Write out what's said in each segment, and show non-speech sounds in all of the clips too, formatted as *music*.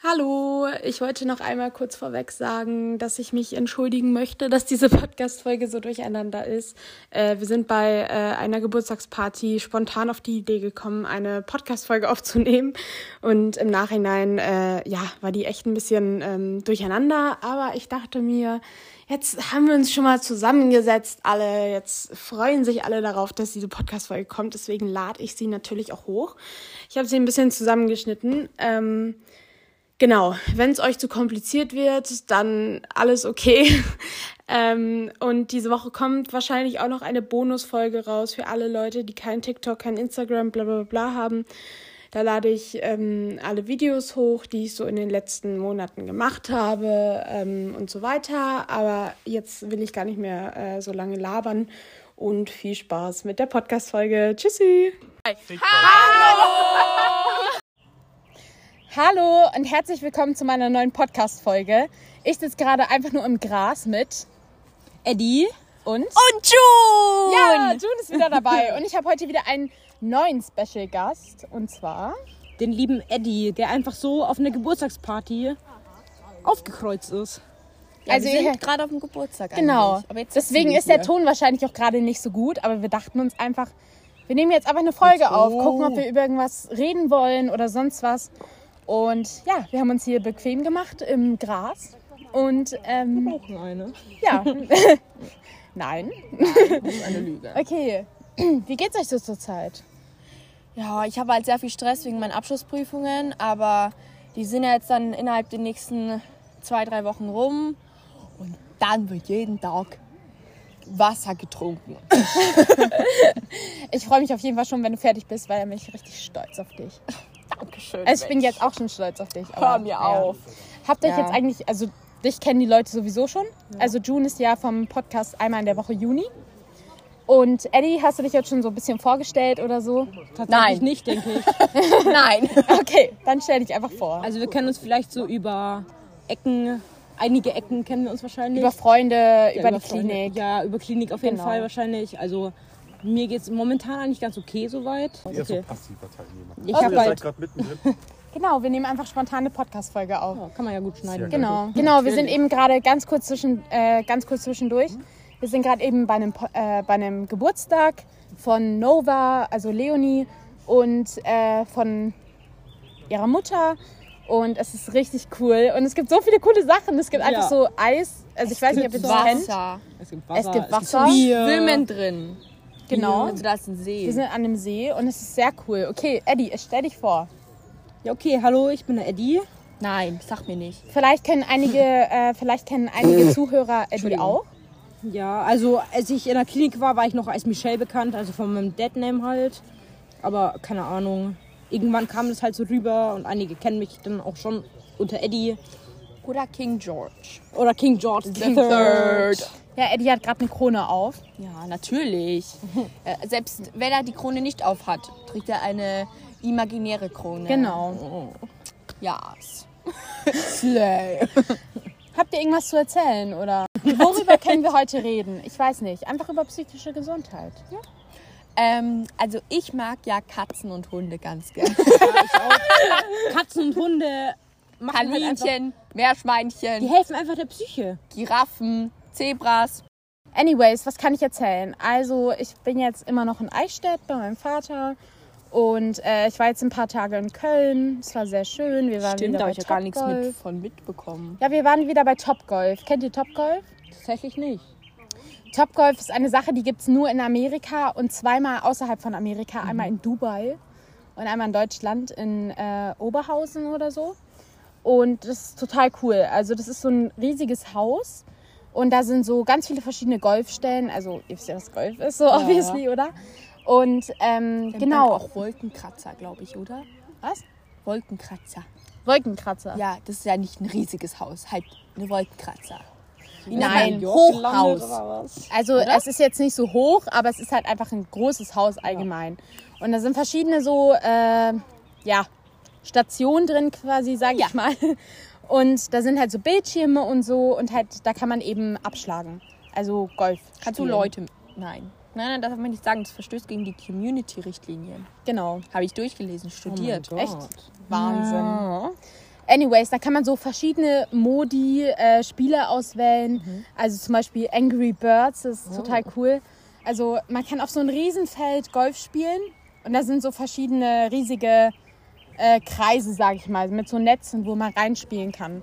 Hallo, ich wollte noch einmal kurz vorweg sagen, dass ich mich entschuldigen möchte, dass diese Podcast-Folge so durcheinander ist. Äh, wir sind bei äh, einer Geburtstagsparty spontan auf die Idee gekommen, eine Podcast-Folge aufzunehmen. Und im Nachhinein, äh, ja, war die echt ein bisschen ähm, durcheinander. Aber ich dachte mir, jetzt haben wir uns schon mal zusammengesetzt, alle. Jetzt freuen sich alle darauf, dass diese Podcast-Folge kommt. Deswegen lade ich sie natürlich auch hoch. Ich habe sie ein bisschen zusammengeschnitten. Ähm, Genau, wenn es euch zu kompliziert wird, dann alles okay. *laughs* ähm, und diese Woche kommt wahrscheinlich auch noch eine Bonusfolge raus für alle Leute, die kein TikTok, kein Instagram, bla bla bla haben. Da lade ich ähm, alle Videos hoch, die ich so in den letzten Monaten gemacht habe ähm, und so weiter. Aber jetzt will ich gar nicht mehr äh, so lange labern und viel Spaß mit der Podcast-Folge. Tschüssi! Hi. Hallo! *laughs* Hallo und herzlich willkommen zu meiner neuen Podcast-Folge. Ich sitze gerade einfach nur im Gras mit Eddie und. Und June! Ja, June ist wieder dabei. Und ich habe heute wieder einen neuen Special-Gast. Und zwar. Den lieben Eddie, der einfach so auf einer Geburtstagsparty aufgekreuzt ist. Ja, also wir sind gerade auf dem Geburtstag. Genau. Deswegen ist der Ton wahrscheinlich auch gerade nicht so gut, aber wir dachten uns einfach, wir nehmen jetzt einfach eine Folge so. auf, gucken, ob wir über irgendwas reden wollen oder sonst was. Und ja, wir haben uns hier bequem gemacht im Gras. Und ähm, wir brauchen eine. Ja. *laughs* Nein. Nein. Das ist eine Lüge. Okay. Wie geht's euch so zur Zeit? Ja, ich habe halt sehr viel Stress wegen meinen Abschlussprüfungen, aber die sind ja jetzt dann innerhalb der nächsten zwei, drei Wochen rum. Und dann wird jeden Tag Wasser getrunken. *laughs* ich freue mich auf jeden Fall schon, wenn du fertig bist, weil dann bin ich richtig stolz auf dich. Dankeschön. Also ich bin jetzt auch schon stolz auf dich. Aber, Hör mir ja. auf. Habt ihr ja. jetzt eigentlich, also dich kennen die Leute sowieso schon. Ja. Also June ist ja vom Podcast einmal in der Woche Juni. Und Eddie, hast du dich jetzt schon so ein bisschen vorgestellt oder so? Nein. nicht, denke ich. *laughs* Nein. Okay, dann stell dich einfach vor. Also wir kennen uns vielleicht so über Ecken, einige Ecken kennen wir uns wahrscheinlich. Über Freunde, ja, über, über, die Freunde. Klinik. Ja, über Klinik auf jeden genau. Fall wahrscheinlich. Also mir geht es momentan eigentlich ganz okay soweit. Eher so passiver Teilnehmer. Ich okay. habe halt gerade mittendrin. *laughs* Genau, wir nehmen einfach spontane Podcast-Folge auf. Ja, kann man ja gut schneiden. Sehr genau, genau. Wir sind eben gerade ganz kurz zwischen, äh, ganz kurz zwischendurch. Wir sind gerade eben bei einem, äh, bei einem Geburtstag von Nova, also Leonie und äh, von ihrer Mutter. Und es ist richtig cool. Und es gibt so viele coole Sachen. Es gibt ja. einfach so Eis. Also ich es weiß nicht, ob ihr das kennt. Es gibt Wasser. Es gibt Wasser. Es gibt Schwimmen drin. Genau. Also da ist ein See. Wir sind an einem See und es ist sehr cool. Okay, Eddie, stell dich vor. Ja, okay, hallo, ich bin der Eddie. Nein, sag mir nicht. Vielleicht kennen einige, *laughs* äh, vielleicht kennen einige Zuhörer Eddie auch. Ja, also als ich in der Klinik war, war ich noch als Michelle bekannt, also von meinem Deadname halt. Aber keine Ahnung. Irgendwann kam das halt so rüber und einige kennen mich dann auch schon unter Eddie. Oder King George. Oder King George the Third. Ja, Eddie hat gerade eine Krone auf. Ja, natürlich. *laughs* äh, selbst wenn er die Krone nicht auf hat, trägt er eine imaginäre Krone. Genau. Ja. Slay. *laughs* Habt ihr irgendwas zu erzählen oder *laughs* worüber können wir heute reden? Ich weiß nicht. Einfach über psychische Gesundheit. Ja. Ähm, also ich mag ja Katzen und Hunde ganz gerne. Ja. Katzen und Hunde halt Kaninchen, Meerschweinchen. Die helfen einfach der Psyche. Giraffen. Zebras. Anyways, was kann ich erzählen? Also, ich bin jetzt immer noch in Eichstätt bei meinem Vater. Und äh, ich war jetzt ein paar Tage in Köln. Es war sehr schön. Wir waren Stimmt, wieder da bei ich gar nichts mit von mitbekommen. Ja, wir waren wieder bei Topgolf. Kennt ihr Topgolf? Tatsächlich nicht. Topgolf ist eine Sache, die gibt es nur in Amerika und zweimal außerhalb von Amerika. Mhm. Einmal in Dubai und einmal in Deutschland, in äh, Oberhausen oder so. Und das ist total cool. Also das ist so ein riesiges Haus und da sind so ganz viele verschiedene Golfstellen. Also, ihr wisst ja, was Golf ist, so ja. obviously, oder? Und ähm, genau. auch Wolkenkratzer, glaube ich, oder? Was? Wolkenkratzer. Wolkenkratzer? Ja, das ist ja nicht ein riesiges Haus, halt eine Wolkenkratzer. Wie Nein, Hochhaus. Also oder? es ist jetzt nicht so hoch, aber es ist halt einfach ein großes Haus allgemein. Ja. Und da sind verschiedene so, äh, ja, Stationen drin quasi, sag ja. ich mal. Und da sind halt so Bildschirme und so und halt, da kann man eben abschlagen. Also Golf. Kannst du Leute. Nein. Nein, nein, das darf man nicht sagen. Das verstößt gegen die Community-Richtlinien. Genau. Habe ich durchgelesen, studiert. Oh Echt? Wahnsinn. Ja. Anyways, da kann man so verschiedene Modi, äh, Spiele auswählen. Also zum Beispiel Angry Birds, das ist total cool. Also man kann auf so ein Riesenfeld Golf spielen und da sind so verschiedene riesige äh, Kreise, sage ich mal, mit so Netzen, wo man reinspielen kann.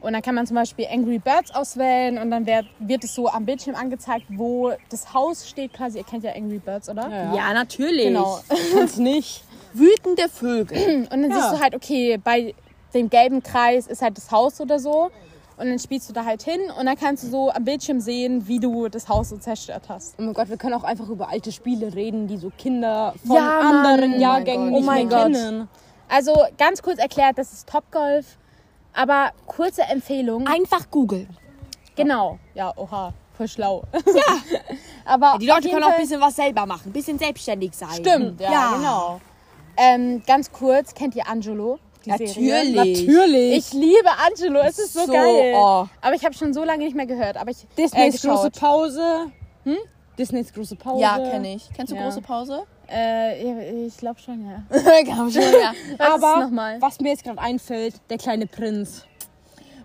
Und dann kann man zum Beispiel Angry Birds auswählen und dann wird, wird es so am Bildschirm angezeigt, wo das Haus steht quasi. Ihr kennt ja Angry Birds, oder? Ja, natürlich. Genau. Sonst nicht. Wütende Vögel. *clears throat* Und dann Ja. siehst du halt, okay, bei dem gelben Kreis ist halt das Haus oder so. Und dann spielst du da halt hin und dann kannst du so am Bildschirm sehen, wie du das Haus so zerstört hast. Oh mein Gott, wir können auch einfach über alte Spiele reden, die so Kinder von Ja, Mann. anderen Oh mein Jahrgängen Gott. nicht Oh mein mehr Gott. kennen. Also ganz kurz erklärt, das ist Topgolf. Aber kurze Empfehlung. Einfach googeln. Genau. Ja, oha, voll schlau. Ja. *laughs* Aber Die Leute können auch ein bisschen was selber machen, ein bisschen selbstständig sein. Stimmt, ja, genau. Ähm, ganz kurz, kennt ihr Angelo? Die Serie? Natürlich. Natürlich. Ich liebe Angelo, es ist so, So, geil. oh. Aber ich habe schon so lange nicht mehr gehört. Aber ich Disneys äh, große. Pause. Hm? Disneys große Pause. Ja, kenne ich. Kennst du Ja. große Pause? Äh, ich glaube schon, ja. Glaub schon, ja. *laughs* Ist *laughs* Aber was mir jetzt gerade einfällt, der kleine Prinz.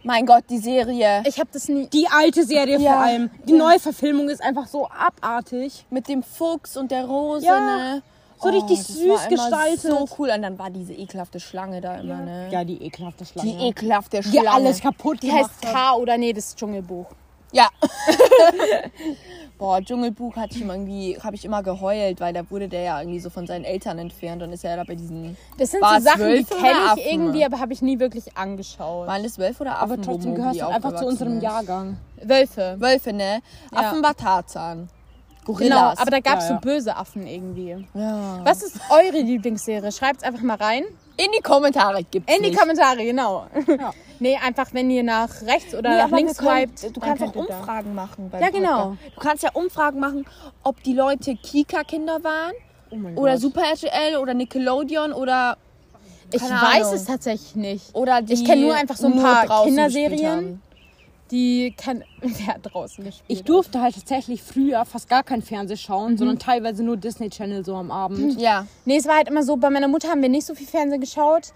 Mein Gott, die Serie. Ich habe das nie. Die alte Serie Ja. vor allem. Die neue Verfilmung ist einfach so abartig. Mit dem Fuchs und der Rose, Ja. ne? So richtig das süß gestaltet. So cool. Und dann war diese ekelhafte Schlange da immer, ne? Ja, die ekelhafte Schlange. Die ekelhafte die Schlange. alles kaputt Die gemacht heißt hat. K oder nee, das Dschungelbuch. Ja. *laughs* Boah, Dschungelbuch hatte ich immer irgendwie, habe ich immer geheult, weil da wurde der ja irgendwie so von seinen Eltern entfernt und ist ja da bei diesen. Das sind War so es Sachen, die Wölfe oder kenne ich Affen? irgendwie, aber habe ich nie wirklich angeschaut. Waren das Wölfe oder Affen? Aber trotzdem Mowgli du einfach zu unserem ist? Jahrgang. Wölfe. Wölfe, ne? Ja. Affen war Tarzan. Genau, Gorillas. aber da gab es Ja, ja. so böse Affen irgendwie. ja. Was ist eure Lieblingsserie? Schreibt's einfach mal rein. In die Kommentare gibt's In die nicht. Kommentare, genau. *laughs* Nee, einfach wenn ihr nach rechts oder Nee, nach links swiped. Du kannst auch ihr da. Umfragen machen. Ja, genau. Podcast. Du kannst ja Umfragen machen, ob die Leute Kika-Kinder waren Oh oder Gott. Super RTL oder Nickelodeon oder Ich weiß Ahnung. es tatsächlich nicht. oder die Ich kenn nur einfach so ein paar Kinderserien. Die kann. *laughs* Wer draußen gespielt? Ich durfte halt tatsächlich früher fast gar kein Fernsehen schauen, sondern teilweise nur Disney Channel so am Abend. Ja. Nee, es war halt immer so, bei meiner Mutter haben wir nicht so viel Fernsehen geschaut.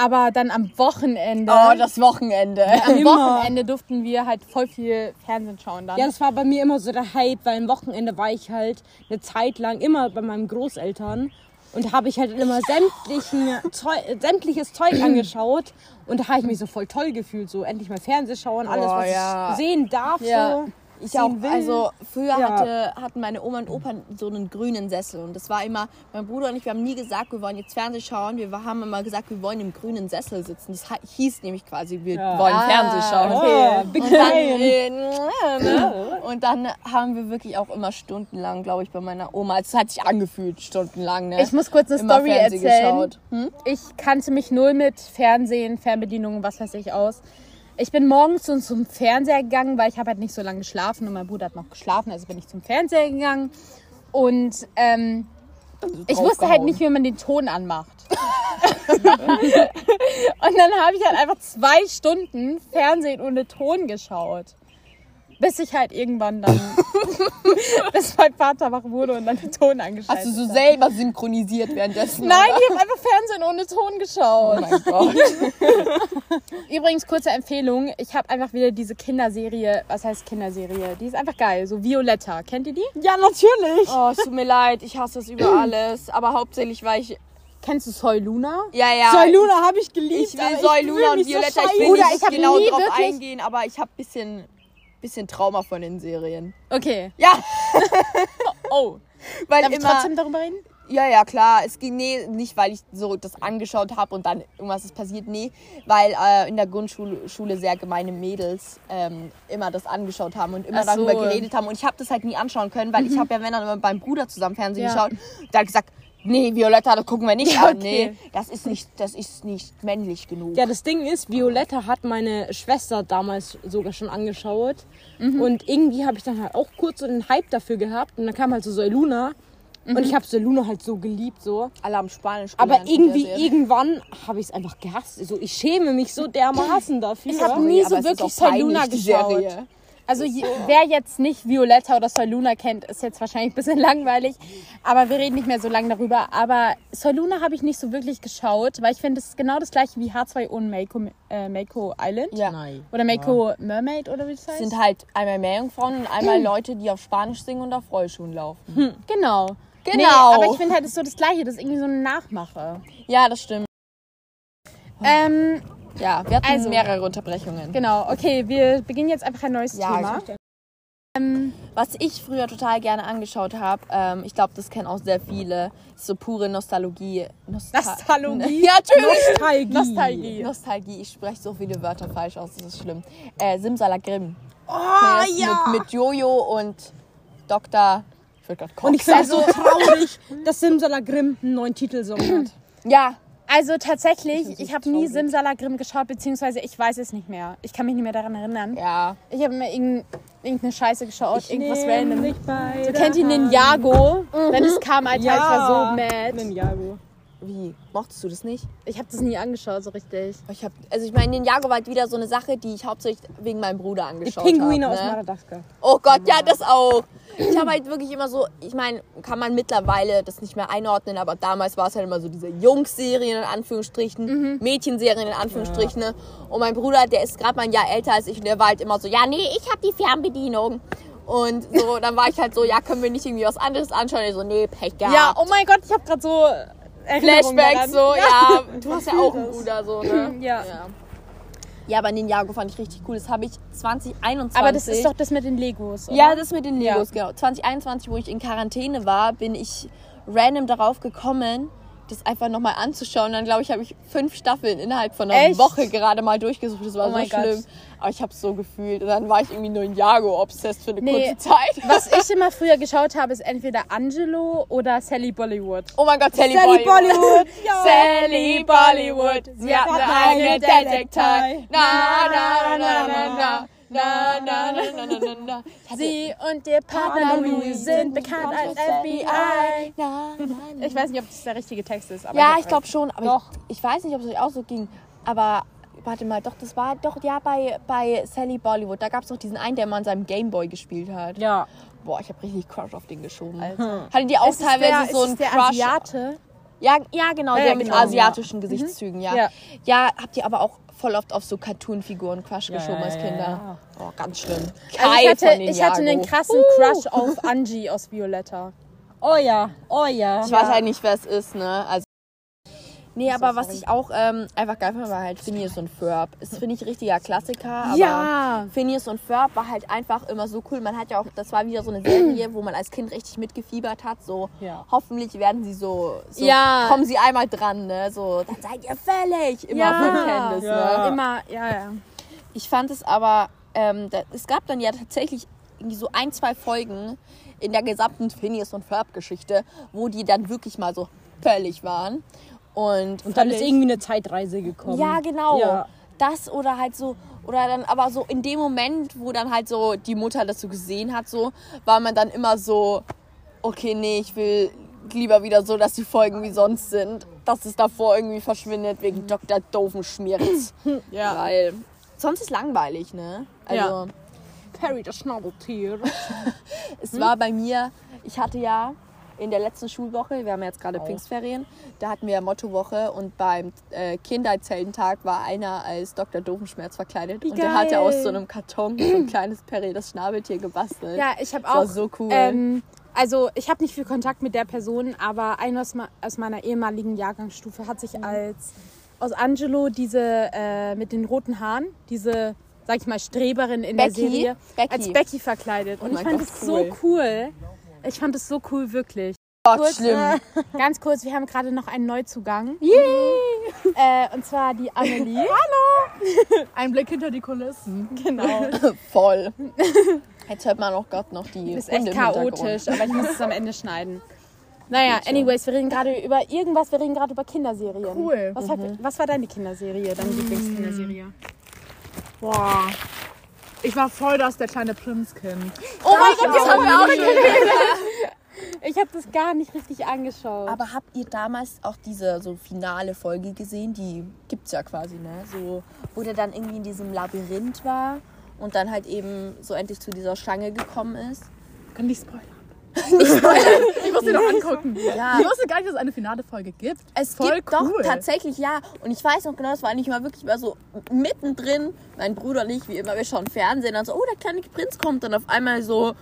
Aber dann am Wochenende. Oh, das Wochenende. am immer. Wochenende durften wir halt voll viel Fernsehen schauen dann. Ja, das war bei mir immer so der Hype, weil am Wochenende war ich halt eine Zeit lang immer bei meinen Großeltern und da habe ich halt immer sämtlichen Zeug, sämtliches Zeug *clears throat* angeschaut und da habe ich mich so voll toll gefühlt, so endlich mal Fernsehen schauen, alles Oh, was ja. ich sehen darf, Ja. so. Ich sehen auch. will. Also früher Ja. hatte, hatten meine Oma und Opa so einen grünen Sessel und das war immer, mein Bruder und ich, wir haben nie gesagt, wir wollen jetzt Fernsehen schauen. Wir haben immer gesagt, wir wollen im grünen Sessel sitzen. Das hieß nämlich quasi, wir Ja. wollen Ah, Fernsehen schauen. Oh, big Und dann, ne? *laughs* und dann haben wir wirklich auch immer stundenlang, glaube ich, bei meiner Oma. Es hat sich angefühlt, stundenlang. Ne? Ich muss kurz eine Immer Story Fernsehen erzählen. Hm? Ich kannte mich null mit Fernsehen, Fernbedienungen, was weiß ich aus. Ich bin morgens so zum Fernseher gegangen, weil ich habe halt nicht so lange geschlafen und mein Bruder hat noch geschlafen, also bin ich zum Fernseher gegangen. Und ähm, ich wusste halt nicht, wie man den Ton anmacht. *laughs* und dann habe ich halt einfach zwei Stunden Fernsehen ohne Ton geschaut. Bis ich halt irgendwann dann, *laughs* bis mein Vater wach wurde und dann den Ton angeschaltet Hast du so hat. selber synchronisiert währenddessen? Nein, oder? ich habe einfach Fernsehen ohne Ton geschaut. Oh mein Gott. *laughs* Übrigens, kurze Empfehlung. Ich habe einfach wieder diese Kinderserie. Was heißt Kinderserie? Die ist einfach geil. So Violetta. Kennt ihr die? Ja, natürlich. Oh, es tut mir leid, ich hasse es über *clears throat* alles. Aber hauptsächlich, weil ich. Kennst du Soy Luna? Ja, ja. Soy Luna habe ich geliebt. Ich will Soy Luna und mich so Violetta. ich will nicht ich genau drauf wirklich- eingehen, aber ich habe bisschen, bisschen Trauma von den Serien. Okay. Ja, *laughs* Oh. weil Darf ich immer. trotzdem darüber reden? Ja, ja, klar. Es ging nee, nicht, weil ich so das angeschaut habe und dann irgendwas ist passiert. Nee, weil äh, in der Grundschule Schule sehr gemeine Mädels ähm, immer das angeschaut haben und immer Ach so. Mhm. darüber geredet haben. Und ich habe das halt nie anschauen können, weil ich habe ja, wenn dann immer mit meinem Bruder zusammen Fernsehen Ja. geschaut, hat gesagt, nee, Violetta, das gucken wir nicht Ja, an. *laughs* okay. Nee, das ist nicht, das ist nicht männlich genug. Ja, das Ding ist, Violetta hat meine Schwester damals sogar schon angeschaut. Mhm. Und irgendwie habe ich dann halt auch kurz so den Hype dafür gehabt. Und dann kam halt so Soy Luna. Mhm. Und ich habe Soy Luna halt so geliebt, so. Alle haben Spanisch Aber gelernt irgendwie, irgendwann habe ich es einfach gehasst. So, ich schäme mich so dermaßen dafür. *laughs* Ich hab nie so wirklich auch Soy Luna peinlich, die geschaut. Serie. Also je, wer jetzt nicht Violetta oder Soluna kennt, ist jetzt wahrscheinlich ein bisschen *laughs* langweilig. Aber wir reden nicht mehr so lange darüber. Aber Soluna habe ich nicht so wirklich geschaut, weil ich finde, es ist genau das gleiche wie H2O und Mako, äh, Mako Island. Ja. Nein. Oder Mako Mermaid oder wie das heißt. sind halt einmal Meerjungfrauen und einmal Leute, die auf Spanisch singen und auf Rollschuhen laufen. genau. Genau. Nee, aber ich finde halt, es ist so das gleiche. Das ist irgendwie so eine Nachmache. Ja, das stimmt. Ähm, Ja, wir hatten Also- mehrere Unterbrechungen. genau, okay, wir beginnen jetzt einfach ein neues Ja, Thema. Ähm, Was ich früher total gerne angeschaut habe, ähm, ich glaube, das kennen auch sehr viele, ist so pure Nostalgie. Nostal Nostalgie? *laughs* Ja, natürlich. Nostalgie. Nostalgie. Nostalgie. Ich spreche so viele Wörter falsch aus, das ist schlimm. Äh, Simsalagrim. Oh, ja. Mit, mit Jojo und Dr. Ich würde gerade Und ich finde es so traurig, dass Simsalagrim einen neuen Titelsong hat. *clears throat* Ja, also tatsächlich, ich habe nie. Simsalagrim geschaut, beziehungsweise ich weiß es nicht mehr. Ich kann mich nicht mehr daran erinnern. ja. Ich habe mir irgend, irgendeine Scheiße geschaut, irgendwas Nehm random. der kennt Hand. Ninjago? Wenn es kam, Alter, ich war so mad. Ninjago. Wie? Mochtest du das nicht? Ich habe das nie angeschaut, so richtig. Ich hab, also ich meine, Ninjago war halt wieder so eine Sache, die ich hauptsächlich wegen meinem Bruder Die angeschaut Pinguine habe. aus ne? Madagaskar. Oh Gott, ja, das auch. Ich habe halt wirklich immer so, ich meine, kann man mittlerweile das nicht mehr einordnen, aber damals war es halt immer so diese Jungs-Serien in Anführungsstrichen, Mädchenserien in Anführungsstrichen. ne? Und mein Bruder, der ist gerade mal ein Jahr älter als ich und der war halt immer so, ja, nee, ich habe die Fernbedienung. Und so, dann war ich halt so, ja, können wir nicht irgendwie was anderes anschauen? Er so, nee, Pech gehabt. Ja, oh mein Gott, ich habe gerade so Erinnerungen Flashbacks so, ja, *laughs* du hast ja auch einen Bruder so, ne? *clears throat* Ja. Ja. Ja, aber Ninjago fand ich richtig cool. Das habe ich 2021. Aber das ist doch das mit den Legos, oder? Ja, das mit den Ja. Legos, genau. 2021, wo ich in Quarantäne war, bin ich random darauf gekommen, das einfach nochmal anzuschauen. Dann glaube ich, habe ich fünf Staffeln innerhalb von einer Echt? Woche gerade mal durchgesucht. Das war Oh so mein Gott. schlimm. Aber ich habe es so gefühlt. Und dann war ich irgendwie nur Ninjago obsessed für eine Nee. kurze Zeit. *laughs* Was ich immer früher geschaut habe, ist entweder Angelo oder Sally Bollywood. Oh mein Gott, Sally, Sally Bollywood. Bollywood. *laughs* Ja. Sally Bollywood. Sie hat eine eigene Detektei. Na, na, na, na, na, na. Na, na, na, na, na, na, na. Sie und ihr Partner Louis sind bekannt als FBI. Na, na, na. Ich weiß nicht, ob das der richtige Text ist, aber Ja, ich glaube schon, aber Doch. Ich, ich weiß nicht, ob es euch auch so ging. Aber warte mal, doch, das war doch ja bei, bei Sally Bollywood. Da gab es doch diesen einen, der mal an seinem Gameboy gespielt hat. Ja. Boah, ich habe richtig Crush auf den geschoben. Alter. Hattet ihr auch Ist teilweise der, so ist einen es der Crush? Asiate? Ja, ja, genau, Ja, der ja, mit genau, asiatischen Gesichtszügen, ja. Ja. ja. habt ihr aber auch voll oft auf so Cartoon-Figuren Crush Ja, geschoben als Kinder. Oh, ganz schlimm. Also Kai ich, hatte, von ich hatte einen krassen Crush auf Angie aus Violetta. Oh ja. Oh ja. Ich weiß halt nicht, wer es ist, ne? Also Nee, aber was ich auch ähm, einfach geil fand, war halt Phineas und Ferb. Ist, finde ich, richtiger Klassiker. Aber Ja. Phineas und Ferb war halt einfach immer so cool. Man hat ja auch, das war wieder so eine Serie, wo man als Kind richtig mitgefiebert hat. So, Ja. hoffentlich werden sie so, so Ja. kommen sie einmal dran, ne? So, dann seid ihr fällig. Immer Ja. Candice, Ja. ne? Immer, ja, ja. Ich fand es aber, ähm, da, es gab dann ja tatsächlich irgendwie so ein, zwei Folgen in der gesamten Phineas und Ferb-Geschichte, wo die dann wirklich mal so völlig waren. Und, Und dann ist irgendwie eine Zeitreise gekommen. Ja, genau. Ja. Das oder halt so, oder dann aber so in dem Moment, wo dann halt so die Mutter das so gesehen hat, so, war man dann immer so, okay, nee, ich will lieber wieder so, dass die Folgen wie sonst sind. Dass es davor irgendwie verschwindet wegen Dr. Doofenschmirz. *laughs* Ja. Weil sonst ist langweilig, ne? Also, Ja. Perry, das Schnabeltier. *laughs* es war bei mir, ich hatte ja in der letzten Schulwoche, wir haben jetzt gerade Pfingstferien, da hatten wir Mottowoche und beim äh, Kindheitsheldentag war einer als Dr. Doofenschmerz verkleidet und der hatte geil. aus so einem Karton so ein kleines Perry das Schnabeltier gebastelt. Ja, ich habe Das war auch. so cool. Ähm, also ich habe nicht viel Kontakt mit der Person, aber einer aus, ma- aus meiner ehemaligen Jahrgangsstufe hat Mhm. sich als aus Angelo diese äh, mit den roten Haaren, diese sag ich mal Streberin in Becky? der Serie Becky. als Becky verkleidet. Und Oh ich fand Gott, es so cool. Ich fand es so cool wirklich. Gott, kurz, schlimm. Ganz kurz, wir haben gerade noch einen Neuzugang. Äh, und zwar die Amelie. *laughs* Ein Blick hinter die Kulissen. Genau. *laughs* Voll. Jetzt hört man auch gerade noch die ist Hunde echt chaotisch, aber ich muss es am Ende schneiden. Naja, anyways, wir reden gerade über irgendwas, wir reden gerade über Kinderserien. Cool. Was, hat, was war deine Kinderserie, deine Lieblingskinderserie? Boah. Ich war voll das der kleine Prinzkind. Oh mein Gott, das haben wir auch schon Ich habe das gar nicht richtig angeschaut. Aber habt ihr damals auch diese so finale Folge gesehen? Die gibt's ja quasi, ne? So, wo der dann irgendwie in diesem Labyrinth war und dann halt eben so endlich zu dieser Schlange gekommen ist. Kann nicht spoilern. ich muss sie noch angucken. Ja. Ich wusste gar nicht, dass es eine finale Folge gibt. Es Voll gibt cool. doch tatsächlich, ja. Und ich weiß noch genau, das war nicht mal wirklich mal so mittendrin. Mein Bruder und ich, wie immer, wir schauen Fernsehen. Dann so, oh, der kleine Prinz kommt. Und auf einmal so,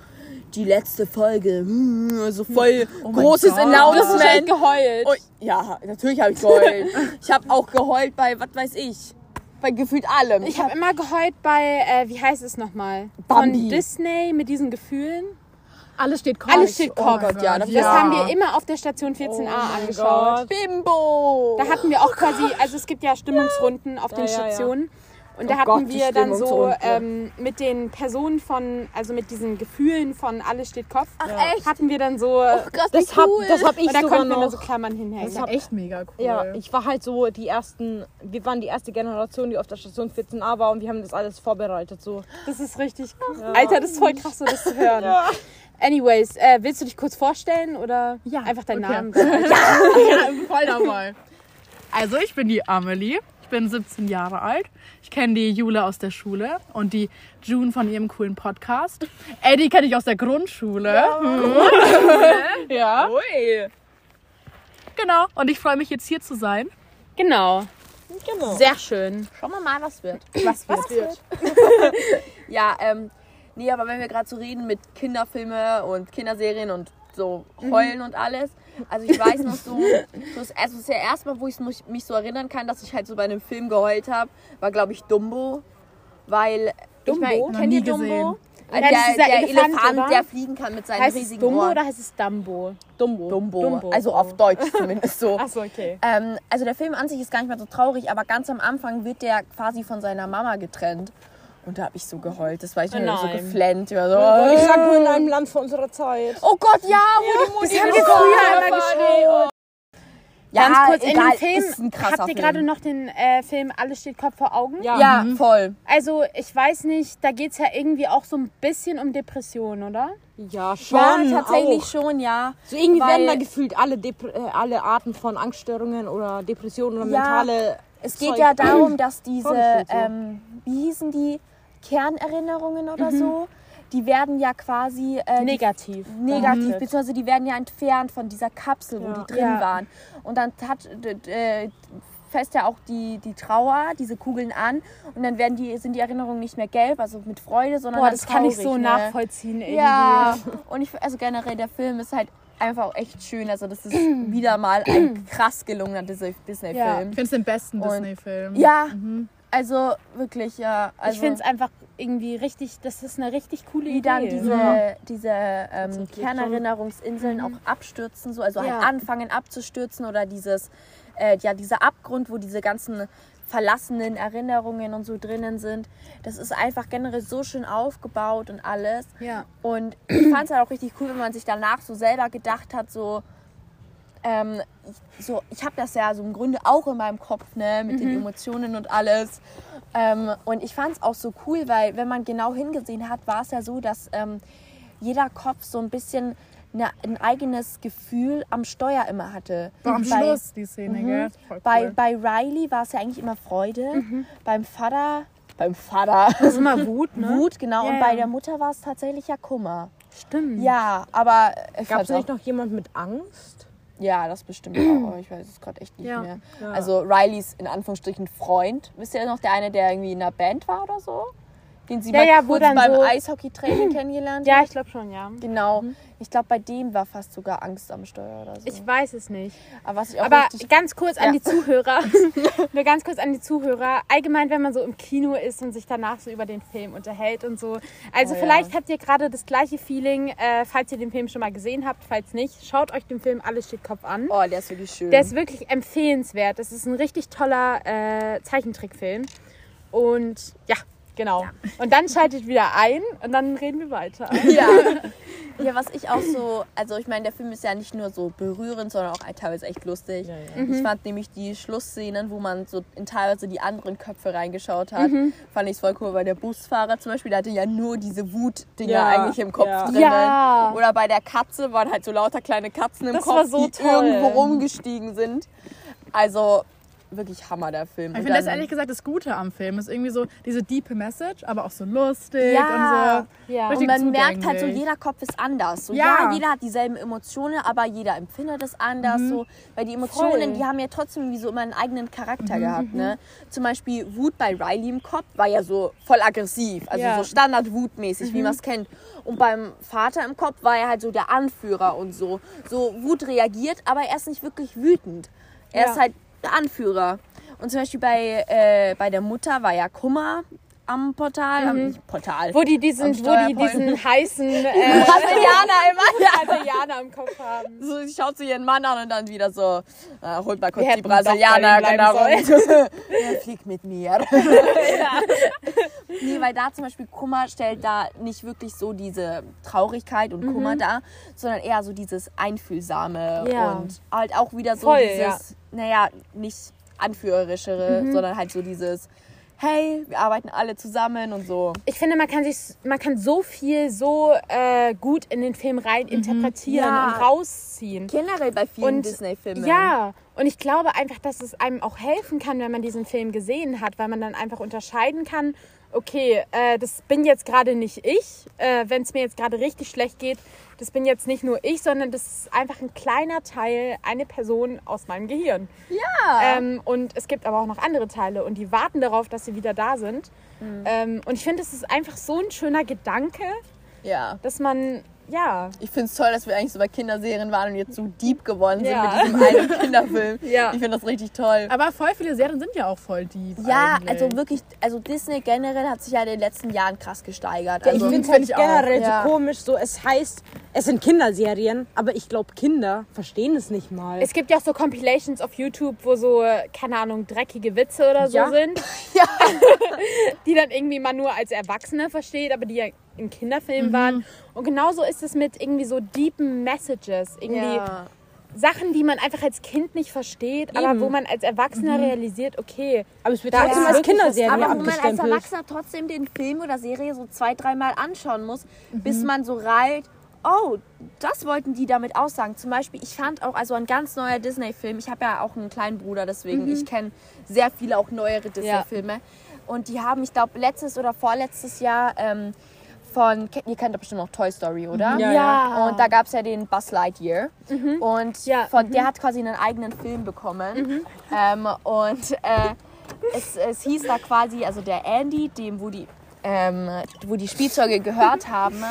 die letzte Folge. hm, So voll mein großes. Announcement. geheult. Oh, ja, natürlich habe ich geheult. ich habe auch geheult bei, was weiß ich, bei gefühlt allem. Ich habe immer geheult bei, äh, wie heißt es nochmal? Bambi. Von Disney mit diesen Gefühlen. Alles steht Kopf. Alles steht Kopf. Oh Gott, ja, das- Das haben wir immer auf der Station 14a angeschaut. Bimbo! Da hatten wir auch quasi, also es gibt ja Stimmungsrunden auf den Ja, ja, ja. Stationen. Und da Oh hatten Gott, wir dann so ähm, mit den Personen von, also mit diesen Gefühlen von Alles steht Kopf, Ach, echt? hatten wir dann so, Oh, krass, wie Das hab, cool. das hab ich und da sogar konnten wir dann noch. so Klammern hinhängen. Das ist echt mega cool. Ja, ich war halt so die ersten, wir waren die erste Generation, die auf der Station 14a war und wir haben das alles vorbereitet. So. Das ist richtig cool. Alter, das ist voll krass, so das zu hören. Anyways, äh, willst du dich kurz vorstellen oder Ja, einfach deinen okay. Namen *laughs* *laughs* ja, voll dabei. Also, ich bin die Amelie. Ich bin 17 Jahre alt. Ich kenne die Jule aus der Schule und die June von ihrem coolen Podcast. Eddie kenne ich aus der Grundschule. Ja. *laughs* ja. Ui. Genau. Und ich freue mich jetzt hier zu sein. Genau. Genau. Sehr schön. Schauen wir mal, was wird. Was wird? ja, ähm, nee, aber wenn wir gerade so reden mit Kinderfilme und Kinderserien und so heulen und alles. Also ich weiß noch so, so das, also das erste Mal, wo ich mich, so erinnern kann, dass ich halt so bei einem Film geheult habe, war glaube ich Dumbo. Weil, Dumbo? ich meine, kennt ihr Dumbo? gesehen. Äh, Ja, das der ist dieser der Elefant, Elefant, der fliegen kann mit seinen Heißt es riesigen Dumbo Ohren. oder heißt es Dumbo? Dumbo. Dumbo. Dumbo, Also auf Deutsch zumindest so. *laughs* Achso, okay. Ähm, also der Film an sich ist gar nicht mehr so traurig, aber ganz am Anfang wird der quasi von seiner Mama getrennt. Und da habe ich so geheult. Das war ich Oh mir so geflennt. Ich war so, Ich sag nur in einem Land vor unserer Zeit. oh Gott, ja, wo die Mutti Das haben wir früher immer geschaut. Ja, Ganz kurz, in egal, dem Film, ist ein krasser habt ihr gerade noch den äh, Film Alles steht Kopf vor Augen? Ja. Ja, voll. Also, ich weiß nicht, da geht es ja irgendwie auch so ein bisschen um Depressionen, oder? Ja, schon. Ja, tatsächlich auch. schon, ja. So irgendwie Weil- werden da gefühlt alle, Dep äh, alle Arten von Angststörungen oder Depressionen oder Ja, mentale. Es geht Zeug- ja darum, dass diese, ähm, wie hießen die, Kernerinnerungen oder so, die werden ja quasi äh, Negativ. negativ, behandelt. beziehungsweise die werden ja entfernt von dieser Kapsel, wo Ja. die drin Ja. waren. Und dann hat, äh, fässt ja auch die, die Trauer, diese Kugeln an und dann werden die, sind die Erinnerungen nicht mehr gelb, also mit Freude, sondern Boah, das kann ich traurig, so ne? nachvollziehen irgendwie. Ja, und ich, also generell der Film ist halt einfach auch echt schön. Also das ist *clears throat* wieder mal ein krass gelungener Disney- Ich Disney-Film. finde es den besten Disney-Film. Ja, also wirklich, ja. Also, ich finde es einfach irgendwie richtig, das ist eine richtig coole wie Idee. dann diese, diese ähm, Kernerinnerungsinseln auch abstürzen, so also Ja. halt anfangen abzustürzen oder dieses, äh, ja, dieser Abgrund, wo diese ganzen verlassenen Erinnerungen und so drinnen sind. Das ist einfach generell so schön aufgebaut und alles. Ja. Und ich fand es halt auch richtig cool, wenn man sich danach so selber gedacht hat, so, ähm, ich, so, ich habe das ja so im Grunde auch in meinem Kopf, ne, mit den Emotionen und alles. Ähm, und ich fand es auch so cool, weil wenn man genau hingesehen hat, war es ja so, dass ähm, jeder Kopf so ein bisschen ne, ein eigenes Gefühl am Steuer immer hatte. War am Bei- Schluss die Szene, gell? Voll Bei, cool. bei Riley war es ja eigentlich immer Freude. Beim Vater. Beim Vater. Das ist immer Wut, ne? Wut, genau. Ja, und bei der Mutter war es tatsächlich ja Kummer. Stimmt. Ja, aber ich Gab es fand's nicht noch jemand mit Angst? Ja, das bestimmt *clears throat* auch. aber Ich weiß es gerade echt nicht Ja. mehr. Ja. Also Rileys in Anführungsstrichen Freund. Wisst ihr noch der eine, der irgendwie in einer Band war oder so? Den sie Ja, mal ja, kurz beim so- Eishockeytraining *clears throat* kennengelernt Ja, hat? ich glaube schon, ja. Genau. Ich glaube, bei dem war fast sogar Angst am Steuer oder so. Ich weiß es nicht. aber was ich auch Aber ganz kurz an Ja. die Zuhörer. *laughs* Nur ganz kurz an die Zuhörer. Allgemein, wenn man so im Kino ist und sich danach so über den Film unterhält und so. Also Oh ja. vielleicht habt ihr gerade das gleiche Feeling, äh, falls ihr den Film schon mal gesehen habt. Falls nicht, schaut euch den Film Alles steht Kopf an. Oh, der ist wirklich schön. Der ist wirklich empfehlenswert. Das ist ein richtig toller äh, Zeichentrickfilm. Und ja, genau. Und dann schaltet wieder ein und dann reden wir weiter. *laughs* Ja. *laughs* ja, was ich auch so, also ich meine, der Film ist ja nicht nur so berührend, sondern auch teilweise echt lustig. Ich fand nämlich die Schlussszenen, wo man so in teilweise die anderen Köpfe reingeschaut hat, fand ich voll cool, weil der Busfahrer zum Beispiel, der hatte ja nur diese Wutdinger Ja, eigentlich im Kopf ja. drinnen. Ja. Oder bei der Katze waren halt so lauter kleine Katzen im Das Kopf, war so die toll. irgendwo rumgestiegen sind. Also wirklich Hammer, der Film. Ich finde das ehrlich gesagt das Gute am Film. Ist irgendwie so diese diepe Message, aber auch so lustig Ja. und so. Ja. Und man merkt halt so, zugänglich. jeder Kopf ist anders. So, Ja. ja. jeder hat dieselben Emotionen, aber jeder empfindet es anders. So, weil die Emotionen, Voll. die haben ja trotzdem irgendwie so immer einen eigenen Charakter gehabt. Ne? Zum Beispiel Wut bei Riley im Kopf war ja so voll aggressiv. Also Ja. so Standard-Wutmäßig, wie man es kennt. Und beim Vater im Kopf war er halt so der Anführer und so. So Wut reagiert, aber er ist nicht wirklich wütend. Er Ja. ist halt der Anführer. Und zum Beispiel bei, äh, bei der Mutter war ja Kummer am Portal. Am nicht Portal. Wo die diesen, Am wo die diesen heißen *laughs* äh, Brasilianer immer. *laughs* Brasilianer im Kopf haben. So, sie schaut sie ihren Mann an und dann wieder so, äh, holt mal kurz Wir die Brasilianer, genau. *laughs* ja, flieg mit mir. nee, weil da zum Beispiel Kummer stellt da nicht wirklich so diese Traurigkeit und Kummer dar, sondern eher so dieses Einfühlsame Ja. und halt auch wieder so Voll, dieses, ja. naja, nicht anführerischere, sondern halt so dieses, hey, wir arbeiten alle zusammen und so. Ich finde, man kann sich, man kann so viel so äh, gut in den Film rein interpretieren Ja. und rausziehen. Generell bei vielen Disney-Filmen. Ja, und ich glaube einfach, dass es einem auch helfen kann, wenn man diesen Film gesehen hat, weil man dann einfach unterscheiden kann, okay, äh, das bin jetzt gerade nicht ich, äh, wenn es mir jetzt gerade richtig schlecht geht, das bin jetzt nicht nur ich, sondern das ist einfach ein kleiner Teil, eine Person aus meinem Gehirn. Ja. Ähm, und es gibt aber auch noch andere Teile und die warten darauf, dass sie wieder da sind. Mhm. Ähm, und ich finde, es ist einfach so ein schöner Gedanke, ja. dass man, ja, Ich finde es toll, dass wir eigentlich so bei Kinderserien waren und jetzt so deep geworden sind Ja. mit diesem einen *laughs* Kinderfilm. Ja. Ich finde das richtig toll. Aber voll viele Serien sind ja auch voll deep. Ja, eigentlich. also wirklich, also Disney generell hat sich ja in den letzten Jahren krass gesteigert. ich Also, finde es find halt ich auch. generell Ja. so komisch. So, es heißt, es sind Kinderserien, aber ich glaube, Kinder verstehen es nicht mal. Es gibt ja auch so Compilations auf YouTube, wo so, keine Ahnung, dreckige Witze oder so Ja. sind. *laughs* Ja. *laughs* die dann irgendwie man nur als Erwachsene versteht, aber die ja im Mhm. Kinderfilm waren. Und genauso ist es mit irgendwie so deepen Messages. Irgendwie ja. Sachen, die man einfach als Kind nicht versteht, aber Eben. wo man als Erwachsener realisiert, okay, aber es wird Da trotzdem ist als Kinderserie Aber wo man als. Erwachsener trotzdem den Film oder Serie so zwei, dreimal anschauen muss, bis Mhm. man so reilt, oh, das wollten die damit aussagen. Zum Beispiel, ich fand auch, also ein ganz neuer Disney-Film, ich habe ja auch einen kleinen Bruder, deswegen, Mhm. ich kenne sehr viele auch neuere Disney-Filme. Und die haben, ich glaube, letztes oder vorletztes Jahr ähm, von, ihr kennt doch bestimmt noch Toy Story, oder? Mhm. Ja, ja. Und da gab es ja den Buzz Lightyear. Und Ja. von, der hat quasi einen eigenen Film bekommen. Ähm, und äh, es, es hieß da quasi, also der Andy, dem wo die, ähm, wo die Spielzeuge gehört haben,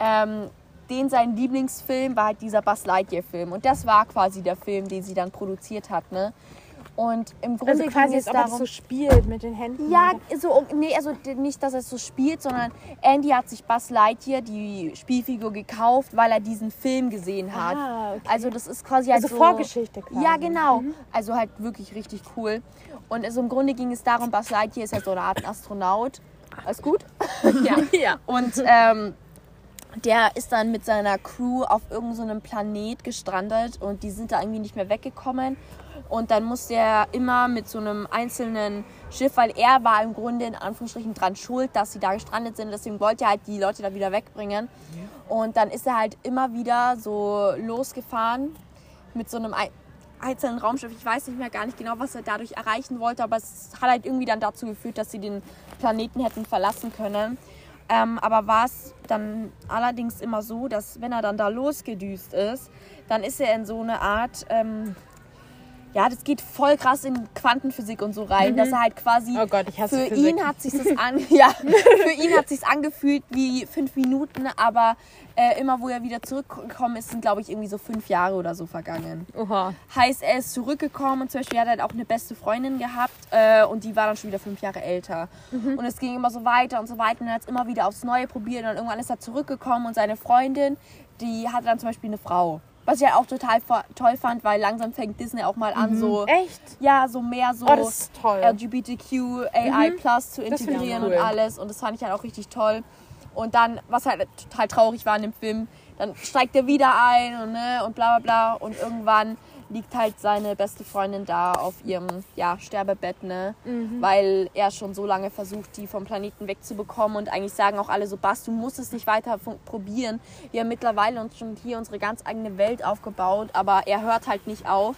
ähm, den sein Lieblingsfilm war halt dieser Buzz Lightyear-Film. Und das war quasi der Film, den sie dann produziert hat. Ne? Und im Grunde also quasi das darum, so spielt mit den Händen. ja, so, nee, also nicht, dass er es so spielt, sondern Andy hat sich Buzz Lightyear, die Spielfigur, gekauft, weil er diesen Film gesehen hat. Ah, okay. Also das ist quasi halt Also so... Vorgeschichte quasi. Ja, genau. Also halt wirklich richtig cool. Und also im Grunde ging es darum, Buzz Lightyear ist ja so eine Art Astronaut. Alles gut? *laughs* ja. Ja. Und ähm, der ist dann mit seiner Crew auf irgendeinem so einem Planet gestrandet und die sind da irgendwie nicht mehr weggekommen. Und dann musste er immer mit so einem einzelnen Schiff, weil er war im Grunde in Anführungsstrichen dran schuld, dass sie da gestrandet sind. Deswegen wollte er halt die Leute da wieder wegbringen. Und dann ist er halt immer wieder so losgefahren mit so einem ei- einzelnen Raumschiff. Ich weiß nicht mehr gar nicht genau, was er dadurch erreichen wollte, aber es hat halt irgendwie dann dazu geführt, dass sie den Planeten hätten verlassen können. Ähm, aber war es dann allerdings immer so, dass wenn er dann da losgedüst ist, dann ist er in so eine Art, ähm, ja, das geht voll krass in Quantenphysik und so rein, dass er halt quasi Oh Gott, ich hasse für Physik. ihn hat sich das *laughs* an, ja, für ihn hat sich's angefühlt wie fünf Minuten, aber äh, immer wo er wieder zurückgekommen ist, sind glaube ich irgendwie so fünf Jahre oder so vergangen. Oha. Heißt, er ist zurückgekommen und zum Beispiel hat er halt auch eine beste Freundin gehabt äh, und die war dann schon wieder fünf Jahre älter. Und es ging immer so weiter und so weiter und er hat es immer wieder aufs Neue probiert und irgendwann ist er zurückgekommen und seine Freundin, die hatte dann zum Beispiel eine Frau. Was ich ja auch total toll fand, weil langsam fängt Disney auch mal an, so Echt? ja, so mehr so Oh. LGBTQ, AI Plus zu integrieren cool. und alles. Und das fand ich halt auch richtig toll. Und dann, was halt total traurig war in dem Film, dann steigt er wieder ein und, ne, und bla bla bla. Und irgendwann liegt halt seine beste Freundin da auf ihrem ja, Sterbebett, ne? Weil er schon so lange versucht, die vom Planeten wegzubekommen. Und eigentlich sagen auch alle so, Bas, du musst es nicht weiter probieren. Wir haben mittlerweile uns schon hier unsere ganz eigene Welt aufgebaut, aber er hört halt nicht auf.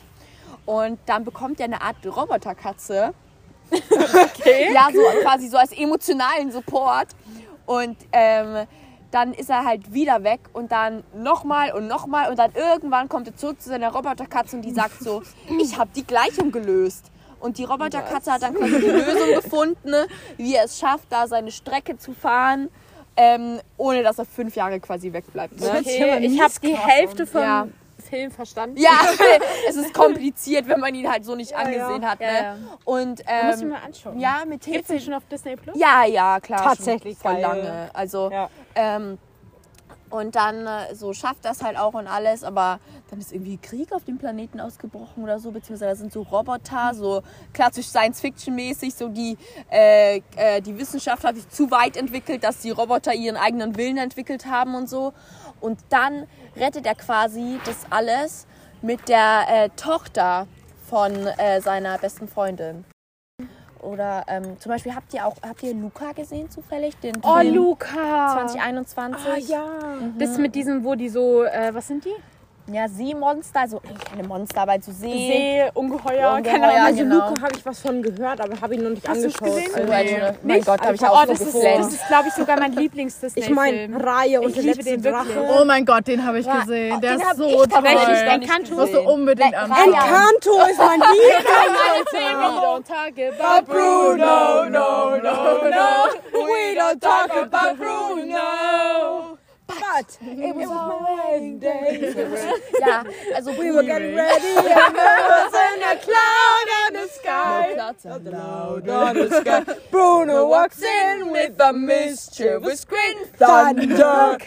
Und dann bekommt er eine Art Roboterkatze. *laughs* Okay. *laughs* Ja, so quasi so als emotionalen Support. Und ähm, dann ist er halt wieder weg und dann nochmal und nochmal und dann irgendwann kommt er zurück zu seiner Roboterkatze und die sagt so, ich habe die Gleichung gelöst. Und die Roboterkatze hat dann quasi die Lösung gefunden, ne, wie er es schafft, da seine Strecke zu fahren, ähm, ohne dass er fünf Jahre quasi wegbleibt. Ne? Okay, ich habe die Hälfte vom Ja. Film verstanden. Ja, *laughs* *laughs* es ist kompliziert, wenn man ihn halt so nicht angesehen hat. Ne? Ja, ja. Und Muss ich ähm, mir anschauen. ja, mit Hilfe schon auf Disney Plus? Ja, ja, klar. Tatsächlich schon voll geil. lange. Also, Ja. Ähm, und dann äh, so schafft das halt auch und alles, aber dann ist irgendwie Krieg auf dem Planeten ausgebrochen oder so, beziehungsweise da sind so Roboter, so klassisch Science-Fiction-mäßig, so die, äh, äh, die Wissenschaft hat sich zu weit entwickelt, dass die Roboter ihren eigenen Willen entwickelt haben und so. Und dann rettet er quasi das alles mit der äh, Tochter von äh, seiner besten Freundin. Oder ähm, zum Beispiel habt ihr auch, habt ihr Luca gesehen zufällig? Den Oh, Luca! 2021. Ah, ja. Das mit diesem, wo die so, äh, was sind die? Ja, Seemonster, also eigentlich keine Monster, aber so See. See, Ungeheuer, Ungeheuer, keine Ahnung. Also genau. Luca habe ich was von gehört, aber habe ich noch nicht Hast angeschaut. gesehen? Also, Nee. Nee. Mein Gott, habe ich Oh, auch das so ist, das ist, glaube ich, sogar mein Lieblings-Disney-Film. ich meine, Reihe und Ich der liebe letzte den wirklich. Drache. Oh mein Gott, den habe ich gesehen. Der den ist so toll. Kanto musst du unbedingt. Raya. Encanto ist mein *laughs* Liebling. don't talk about Bruno, no, no, no. We don't talk about Bruno. But it was *laughs* a rainy day. Ja, also We were getting ready and there wasn't a cloud in the sky. Cloud on the sky. *laughs* Bruno walks in with a mischievous grin. Thunder. You're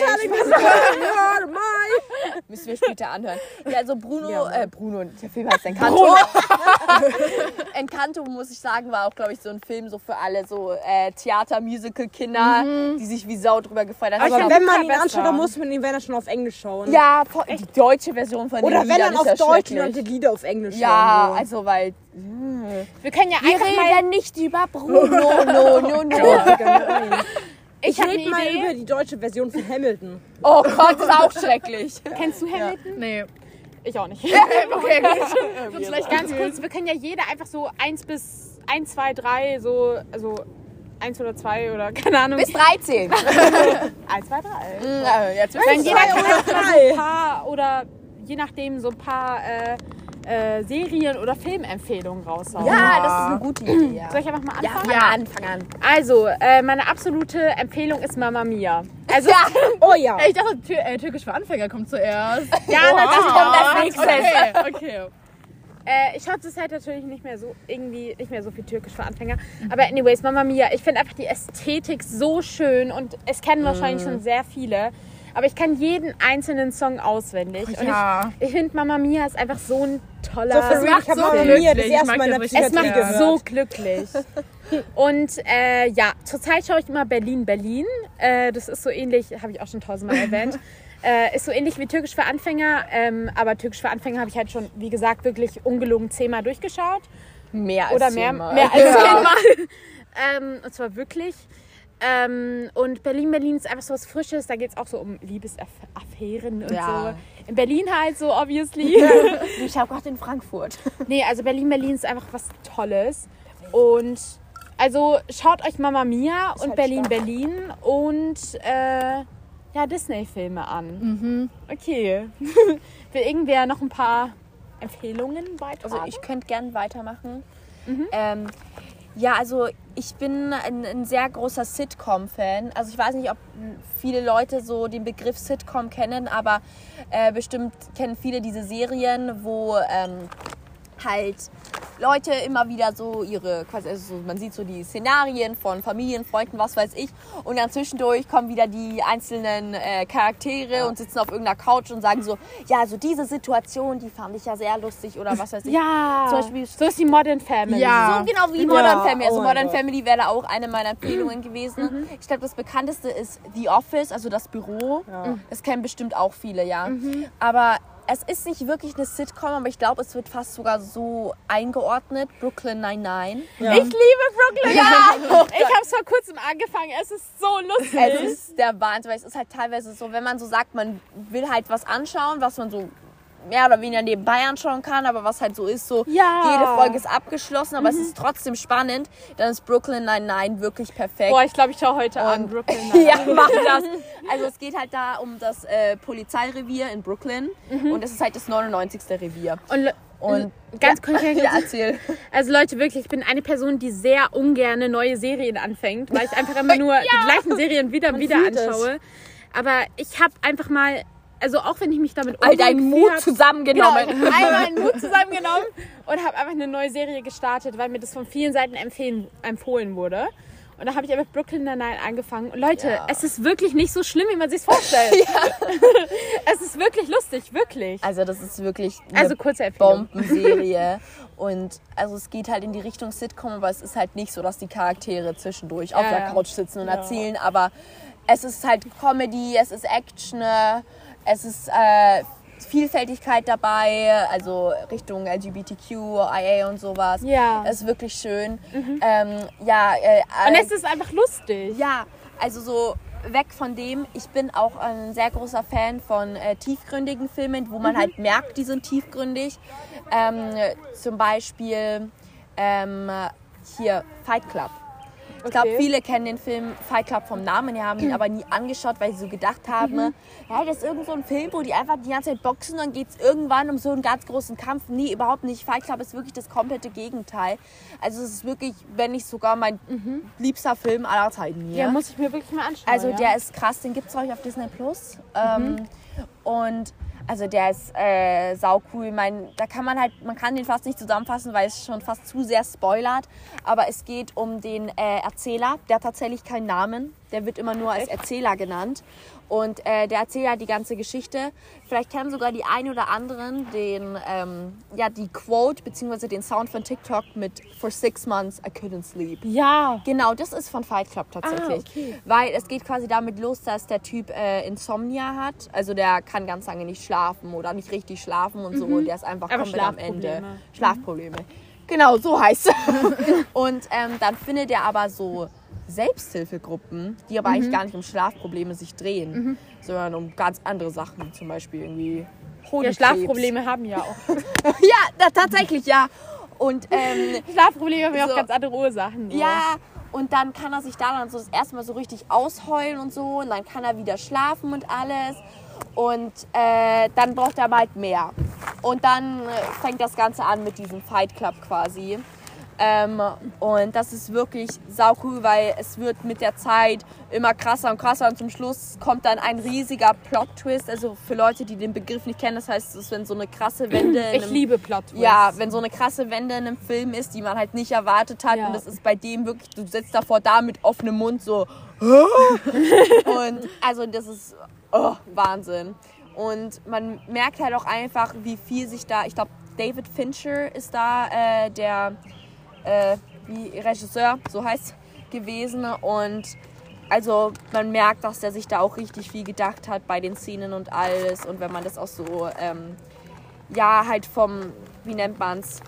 telling me *laughs* you are mine. *laughs* Müssen wir später anhören. Ja, also Bruno, äh, Bruno, der Film heißt Encanto. *laughs* Encanto, muss ich sagen, war auch, glaube ich, so ein Film so für alle so äh, Theater-Musical-Kinder, die sich wie Sau drüber gefreut haben. Aber wenn man ihn besser. anschaut, dann muss man ihn, wenn er schon auf Englisch schauen. ja, die deutsche Version von Oder den wenn Liedern dann auf ist ja Deutsch und dann die Lieder auf Englisch Ja, schauen. also weil Wir können ja wir einfach mal... reden *laughs* nicht über Bruno, no, no, no. Ich, rede mal Idee. über die deutsche Version von Hamilton. Oh Gott, ist auch schrecklich. *laughs* Kennst du Hamilton? Nee. Ich auch nicht. *laughs* Okay, gut. *laughs* Wird vielleicht Ganz kurz, wir können ja jeder einfach so 1 bis 1, 2, 3, so, also 1 oder 2 oder keine Ahnung. Bis 13. 1, 2, 3. Ja, jetzt oder mal so drei. ein paar oder je nachdem so ein paar äh, äh, Serien- oder Filmempfehlungen raushauen. Ja, das ist eine gute Idee. Ja, Soll ich einfach mal ja anfangen? fang an, fang an. Also, äh, meine absolute Empfehlung ist Mama Mia. Also, Ja, Oh ja. *laughs* Ich dachte, Tür, äh, Türkisch für Anfänger kommt zuerst. *laughs* ja, natürlich kommt das nächste. Okay, okay. Äh, ich schaue zurzeit natürlich nicht mehr so irgendwie nicht mehr so viel Türkisch für Anfänger. Aber anyways, Mama Mia, ich finde einfach die Ästhetik so schön und es kennen wahrscheinlich schon sehr viele. Aber ich kann jeden einzelnen Song auswendig. Und ja. ich, ich finde Mama Mia ist einfach so ein toller. So ich habe so Mama Mia das glücklich. Das es macht so glücklich. *laughs* Und äh, ja, zurzeit schaue ich immer Berlin, Berlin. Äh, das ist so ähnlich, habe ich auch schon tausendmal erwähnt. *laughs* Äh, ist so ähnlich wie Türkisch für Anfänger, ähm, aber Türkisch für Anfänger habe ich halt schon, wie gesagt, wirklich ungelogen zehnmal durchgeschaut. mehr als Oder mehr, zehnmal. mehr als Ja. zehnmal. *laughs* ähm, und zwar wirklich. Ähm, und Berlin, Berlin ist einfach so was Frisches. Da geht es auch so um Liebesaffären und Ja. so. In Berlin halt so, obviously. *laughs* *laughs* Ich habe gerade in Frankfurt. nee, also Berlin, Berlin ist einfach was Tolles. Und also schaut euch Mama Mia und halt Berlin, stark. Berlin und äh, ja, Disney-Filme an. Okay. *laughs* Will irgendwer noch ein paar Empfehlungen beitragen? Also ich könnte gern weitermachen. Ähm, ja, also ich bin ein, ein sehr großer Sitcom-Fan. Also ich weiß nicht, ob viele Leute so den Begriff Sitcom kennen, aber äh, bestimmt kennen viele diese Serien, wo ähm, halt Leute immer wieder so ihre, quasi, also so, man sieht so die Szenarien von Familien, Freunden, was weiß ich. Und dann zwischendurch kommen wieder die einzelnen äh, Charaktere und sitzen auf irgendeiner Couch und sagen so, ja, also diese Situation, die fand ich ja sehr lustig oder was weiß ich. ja, Zum Beispiel so ist die Modern Family. Ja. so genau wie Modern Family. Also oh Modern Gott. Family wäre da auch eine meiner Empfehlungen gewesen. Ich glaube, das bekannteste ist The Office, also das Büro. Das kennen bestimmt auch viele, ja. Aber es ist nicht wirklich eine Sitcom, aber ich glaube, es wird fast sogar so eingeordnet. Brooklyn Nine-Nine. Ja. Ich liebe Brooklyn. Ja, ich habe es vor kurzem angefangen. Es ist so lustig. Es ist der Wahnsinn, weil es ist halt teilweise so, wenn man so sagt, man will halt was anschauen, was man so mehr oder weniger nebenbei anschauen kann, aber was halt so ist, so Ja. jede Folge ist abgeschlossen, aber es ist trotzdem spannend, dann ist Brooklyn Nine-Nine wirklich perfekt. Boah, ich glaube, ich schaue heute an Und- Brooklyn. *laughs* ja, mach das. Also es geht halt da um das äh, Polizeirevier in Brooklyn und es ist halt das 99. Revier. Und, Und ganz ja, konkret, *laughs* ja, erzähl. also Leute, wirklich, ich bin eine Person, die sehr ungern neue Serien anfängt, weil ich einfach immer nur *laughs* die gleichen Serien wieder und wieder fühlt es. anschaue. Aber ich habe einfach mal, also auch wenn ich mich damit All deinen Mut hab- zusammengenommen. Genau, einmal meinen *laughs* Mut zusammengenommen und habe einfach eine neue Serie gestartet, weil mir das von vielen Seiten empfehlen, empfohlen wurde. Und da habe ich einfach Brooklyn Nine-Nine angefangen. Und Leute, Ja. es ist wirklich nicht so schlimm, wie man sich vorstellt. *laughs* *laughs* es ist wirklich lustig, wirklich. Also das ist wirklich eine Also kurze Empfehlung. Bombenserie. *laughs* Und also es geht halt in die Richtung Sitcom, aber es ist halt nicht so, dass die Charaktere zwischendurch auf Ja, der ja. Couch sitzen und erzählen. Aber es ist halt Comedy, es ist Action, es ist äh, Vielfältigkeit dabei, also Richtung LGBTQ, IA und sowas. Ja. Es ist wirklich schön. Ähm, ja, äh, Und äh, es ist einfach lustig. ja, also so weg von dem. Ich bin auch ein sehr großer Fan von äh, tiefgründigen Filmen, wo man Mhm. halt merkt, die sind tiefgründig. Ähm, zum Beispiel ähm, hier Fight Club. Ich glaube, Okay. viele kennen den Film Fight Club vom Namen her, haben ihn aber nie angeschaut, weil sie so gedacht haben, Mhm. ja, das ist irgend so ein Film, wo die einfach die ganze Zeit boxen, dann geht es irgendwann um so einen ganz großen Kampf. Nee, überhaupt nicht. Fight Club ist wirklich das komplette Gegenteil. Also es ist wirklich, wenn nicht sogar mein liebster Film aller Zeiten hier. Mhm. Ja, muss ich mir wirklich mal anschauen. Also ja. der ist krass, den gibt es ich auf Disney Plus. Ähm, und also der ist äh, sau cool. Ich mein, da kann man halt, man kann den fast nicht zusammenfassen, weil es schon fast zu sehr spoilert. Aber es geht um den äh, Erzähler. Der hat tatsächlich keinen Namen. Der wird immer nur als Erzähler genannt. Und äh, der erzählt halt die ganze Geschichte. Vielleicht kennen sogar die ein oder anderen den, ähm, ja, die Quote bzw. den Sound von TikTok mit For six months I couldn't sleep. ja. Genau, das ist von Fight Club tatsächlich. Ah, okay. Weil es geht quasi damit los, dass der Typ äh, Insomnia hat. Also der kann ganz lange nicht schlafen oder nicht richtig schlafen und so. Der ist einfach Mhm. Aber komplett am Ende. Schlafprobleme. Mhm. Schlafprobleme. Genau, so heißt es. *laughs* und ähm, dann findet er aber so Selbsthilfegruppen, die aber Mhm. eigentlich gar nicht um Schlafprobleme sich drehen, sondern um ganz andere Sachen. Zum Beispiel irgendwie ja, Hodenkrebs. Schlafprobleme haben ja auch. *laughs* Ja, da, tatsächlich, ja. Und ähm, *laughs* Schlafprobleme haben ja auch So. ganz andere Ursachen. so. Ja, und dann kann er sich da dann so das erste Mal so richtig ausheulen und so. Und dann kann er wieder schlafen und alles. Und äh, dann braucht er bald mehr. Und dann fängt das Ganze an mit diesem Fight Club quasi. Ähm, und das ist wirklich sau cool, weil es wird mit der Zeit immer krasser und krasser und zum Schluss kommt dann ein riesiger Plot-Twist. Also für Leute, die den Begriff nicht kennen, das heißt, es ist, wenn so eine krasse *clears throat* Wende Ich einem- liebe Plot ja, wenn so eine krasse Wende in einem Film ist, die man halt nicht erwartet hat. Ja. Und das ist bei dem wirklich, du sitzt davor da mit offenem Mund so. *laughs* und also das ist oh, Wahnsinn. Und man merkt halt auch einfach, wie viel sich da, ich glaube, David Fincher ist da äh, der äh, wie Regisseur, so heißt gewesen. Und also man merkt, dass der sich da auch richtig viel gedacht hat bei den Szenen und alles. Und wenn man das auch so, ähm, ja, halt vom, wie nennt man's?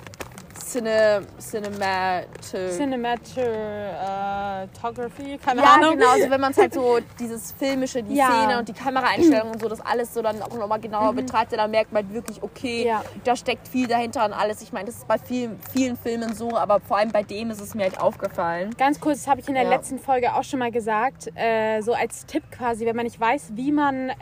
Cine, Cinematic. Cinematography, keine Ja, Ahnung. genau, also wenn man es halt *laughs* so, dieses Filmische, die Ja. Szene und die Kameraeinstellungen und so, das alles so dann auch nochmal genauer betrachtet, dann merkt man halt wirklich, okay, Ja. da steckt viel dahinter und alles. Ich meine, das ist bei vielen, vielen Filmen so, aber vor allem bei dem ist es mir halt aufgefallen. Ganz kurz, das habe ich in der Ja. letzten Folge auch schon mal gesagt, äh, so als Tipp quasi, wenn man nicht weiß, wie man äh,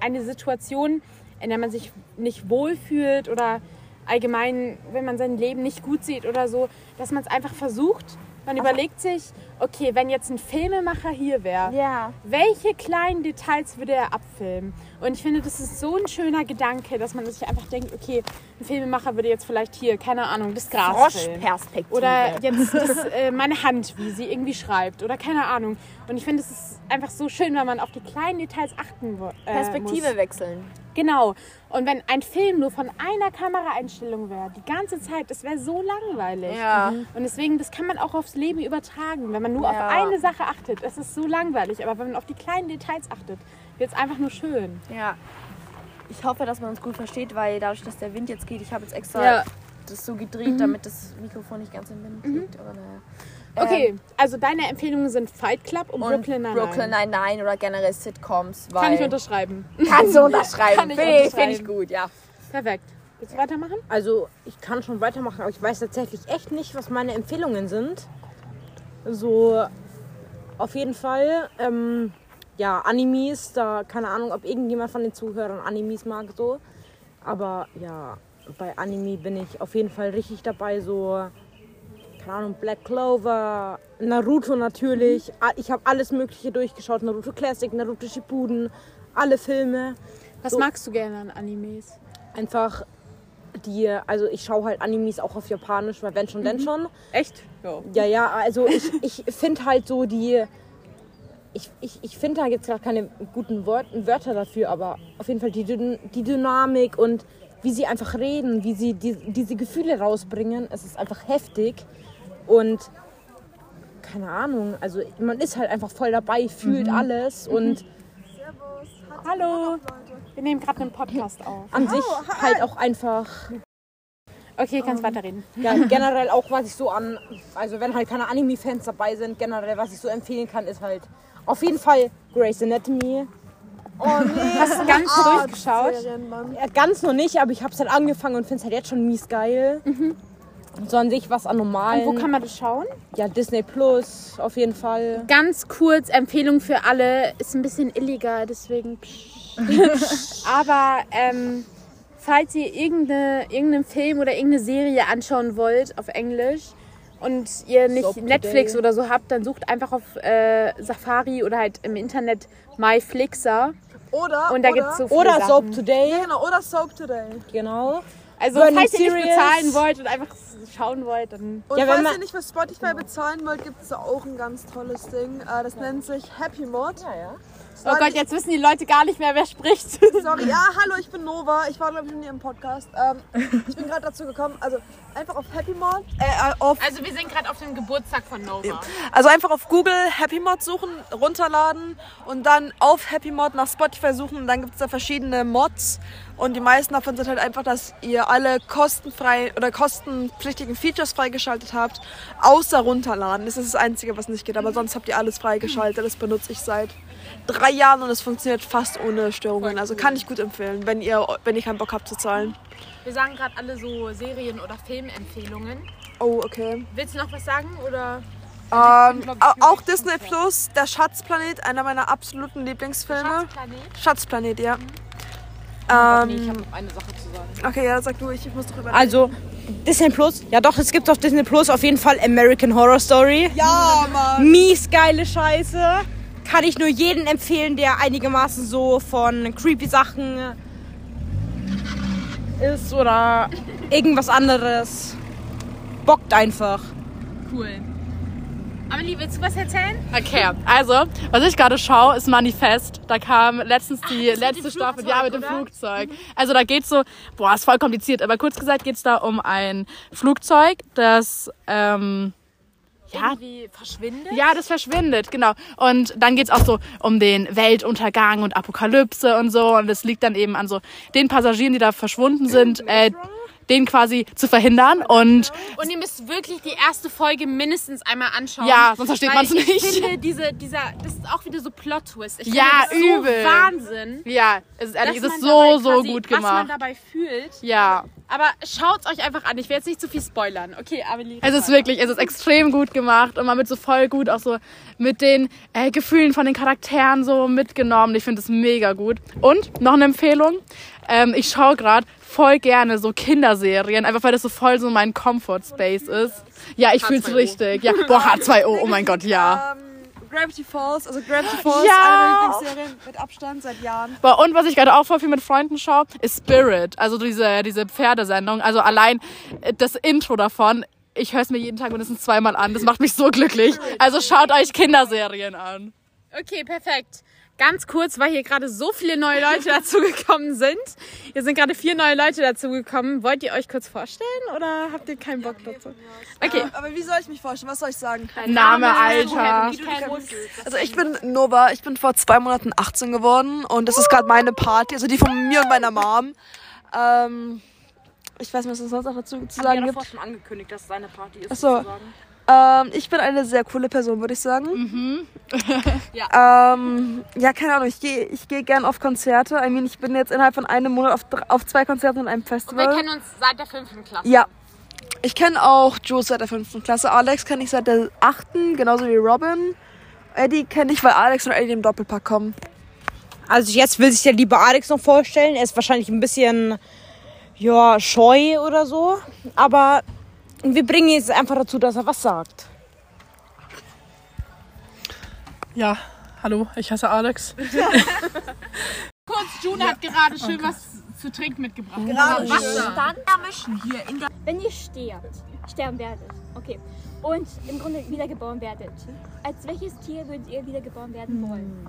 eine Situation, in der man sich nicht wohlfühlt oder allgemein, wenn man sein Leben nicht gut sieht oder so, dass man es einfach versucht. Man überlegt sich, okay, wenn jetzt ein Filmemacher hier wäre, Ja. welche kleinen Details würde er abfilmen? Und ich finde, das ist so ein schöner Gedanke, dass man sich einfach denkt, okay, ein Filmemacher würde jetzt vielleicht hier, keine Ahnung, das Gras. Froschperspektive. Oder jetzt das, äh, meine Hand, wie sie irgendwie schreibt. Oder keine Ahnung. Und ich finde, es ist einfach so schön, wenn man auf die kleinen Details achten äh, Perspektive muss. wechseln. Genau. Und wenn ein Film nur von einer Kameraeinstellung wäre, die ganze Zeit, das wäre so langweilig. Ja. Und deswegen, das kann man auch aufs Leben übertragen. Wenn man nur Ja. auf eine Sache achtet, es ist so langweilig. Aber wenn man auf die kleinen Details achtet, wird es einfach nur schön. Ja. Ich hoffe, dass man uns gut versteht, weil dadurch, dass der Wind jetzt geht, ich habe jetzt extra Ja. das so gedreht, damit das Mikrofon nicht ganz im Wind liegt. Aber naja. Okay, also deine Empfehlungen sind Fight Club und, Und Brooklyn Nine-Nine. Brooklyn Nine-Nine oder generell Sitcoms. Weil Kann ich unterschreiben. Kannst du *laughs* unterschreiben. Kann ich Finde unterschreiben. find ich gut, ja. Perfekt. Willst du weitermachen? Also, ich kann schon weitermachen, aber ich weiß tatsächlich echt nicht, was meine Empfehlungen sind. So, auf jeden Fall, ähm, ja, Animes, da keine Ahnung, ob irgendjemand von den Zuhörern Animes mag, so. Aber ja, bei Anime bin ich auf jeden Fall richtig dabei, so, keine Ahnung, Black Clover, Naruto natürlich. Ah, Ich habe alles Mögliche durchgeschaut: Naruto Classic, Naruto Shippuden, alle Filme. Was So. magst du gerne an Animes? Einfach die, also ich schaue halt Animes auch auf Japanisch, weil wenn schon, denn schon. Echt? Ja. Ja, ja, also ich, ich finde halt so die. Ich, ich, ich finde da jetzt gerade keine guten Wörter dafür, aber auf jeden Fall die, die Dynamik und wie sie einfach reden, wie sie die, diese Gefühle rausbringen, es ist einfach heftig. Und keine Ahnung, also man ist halt einfach voll dabei, fühlt alles und Hallo. Wir nehmen gerade einen Podcast auf. an sich halt auch einfach Okay, kannst weiterreden. *laughs* Ja, generell auch, was ich so an, also wenn halt keine Anime-Fans dabei sind, generell, was ich so empfehlen kann, ist halt auf jeden Fall Grey's Anatomy. Hast du ganz durchgeschaut? Ja, ganz noch nicht, aber ich habe es halt angefangen und finde es halt jetzt schon mies geil. So an sich was an normalen. Wo kann man das schauen? ja, Disney Plus auf jeden Fall. Ganz kurz, Empfehlung für alle. Ist ein bisschen illegal, deswegen. *laughs* Aber ähm, falls ihr irgendeine, irgendeinen Film oder irgendeine Serie anschauen wollt auf Englisch und ihr nicht Netflix Today. oder so habt, dann sucht einfach auf äh, Safari oder halt im Internet MyFlixer. Oder, Und da oder, gibt es so viele Oder Sachen. Soap Today, Ja, genau, oder Soap Today. genau. Also Burning falls ihr nicht bezahlen wollt und einfach schauen wollt, dann... Und Ja, wenn falls ihr nicht für Spotify bezahlen wollt, gibt es auch ein ganz tolles Ding. Äh, das nennt sich Happy Mod. Ja, ja. Oh Gott, jetzt wissen die Leute gar nicht mehr, wer spricht. *laughs* Sorry, ja, hallo, ich bin Nova. Ich war, glaube ich, noch nie im Podcast. Ähm, ich bin gerade dazu gekommen. Also einfach auf Happy Mod. Äh, auf, Also wir sind gerade auf dem Geburtstag von Nova. also einfach auf Google Happy Mod suchen, runterladen und dann auf Happy Mod nach Spotify suchen. Und dann gibt es da verschiedene Mods. Und die meisten davon sind halt einfach, dass ihr alle kostenfrei oder kostenpflichtigen Features freigeschaltet habt, außer runterladen. Das ist das Einzige, was nicht geht. Aber sonst habt ihr alles freigeschaltet. Das benutze ich seit drei Jahren und es funktioniert fast ohne Störungen. Also kann ich gut empfehlen, wenn ihr, wenn ihr keinen Bock habt zu zahlen. Wir sagen gerade alle so Serien- oder Filmempfehlungen. Oh, okay. Willst du noch was sagen? Oder Ähm, au- auch Disney Plus, der Schatzplanet, einer meiner absoluten Lieblingsfilme. Schatzplanet? Schatzplanet, ja. Nee, ich Ähm, habe eine Sache zu sagen. okay, ja, sag du, ich, ich muss drüber Also, Disney Plus, ja doch, es gibt auf Disney Plus auf jeden Fall American Horror Story. Ja, Mann. mies geile Scheiße. Kann ich nur jedem empfehlen, der einigermaßen so von creepy Sachen ist oder irgendwas anderes. Bockt einfach. Cool. Amelie, willst du was erzählen? Okay, also, was ich gerade schaue, ist Manifest. Da kam letztens die letzte dem Staffel, ja, mit dem oder? Flugzeug. Also da geht's so, boah, ist voll kompliziert, aber kurz gesagt geht's da um ein Flugzeug, das, ähm, ja, Irgendwie verschwindet? ja, das verschwindet, genau. Und dann geht's auch so um den Weltuntergang und Apokalypse und so. Und es liegt dann eben an so den Passagieren, die da verschwunden sind, äh, den quasi zu verhindern. Und Und ihr müsst wirklich die erste Folge mindestens einmal anschauen. Ja, sonst versteht weil man's nicht. Ich finde, diese, dieser, das ist auch wieder so Plot-Twist. Ja, übel. so Wahnsinn. ja, es ist ehrlich, es ist man so, so quasi- gut Was man gemacht. dabei fühlt. Ja. Aber schaut euch einfach an. Ich will jetzt nicht zu viel spoilern. Okay, Amelie. Es ist wirklich, es ist extrem gut gemacht und man wird so voll gut auch so mit den äh, Gefühlen von den Charakteren so mitgenommen. Ich finde es mega gut. Und noch eine Empfehlung. Ähm, ich schaue gerade voll gerne so Kinderserien, einfach weil das so voll so mein Comfort Space ist. Ja, ich fühle es richtig. Ja, boah, H2O, oh mein Gott, ja. Ähm, Gravity Falls, also Gravity Falls, Ja. eine meiner Lieblingsserien mit Abstand seit Jahren. Boah, Und was ich gerade auch voll viel mit Freunden schaue, ist Spirit. Also diese, diese Pferdesendung. Also allein äh, das Intro davon. Ich höre es mir jeden Tag mindestens zweimal an. Das macht mich so glücklich. Also schaut euch Kinderserien an. Okay, perfekt. Ganz kurz, weil hier gerade so viele neue Leute *laughs* dazugekommen sind. Hier sind gerade vier neue Leute dazugekommen. Wollt ihr euch kurz vorstellen oder habt ihr keinen Bock dazu? Okay. Aber wie soll ich mich vorstellen? Was soll ich sagen? Name, Alter. Also ich bin Nova, ich bin vor zwei Monaten 18 geworden und das ist gerade meine Party, also die von mir und meiner Mom. Ähm, ich weiß nicht, was es sonst noch dazu zu sagen gibt. schon angekündigt, dass es seine Party ist. Ach so. Ähm, ich bin eine sehr coole Person, würde ich sagen. *laughs* ja. Ähm, ja, keine Ahnung, ich gehe ich geh gern auf Konzerte. I mean, ich bin jetzt innerhalb von einem Monat auf, auf zwei Konzerten und einem Festival. uns seit der fünften Klasse. Ja. Ich kenne auch Jules seit der fünften Klasse. Alex kenne ich seit der achten, genauso wie Robin. Eddie kenne ich, weil Alex und Eddie im Doppelpack kommen. Also jetzt will sich der liebe Alex noch vorstellen. Er ist wahrscheinlich ein bisschen, ja, scheu oder so. Aber wir bringen ihn jetzt einfach dazu, dass er was sagt. Ja, hallo, ich heiße Alex. *laughs* Kurz, June hat gerade schön was zu trinken mitgebracht. Wenn ihr sterbt, sterben werdet, okay, und im Grunde wiedergeboren werdet, als welches Tier würdet ihr wiedergeboren werden wollen?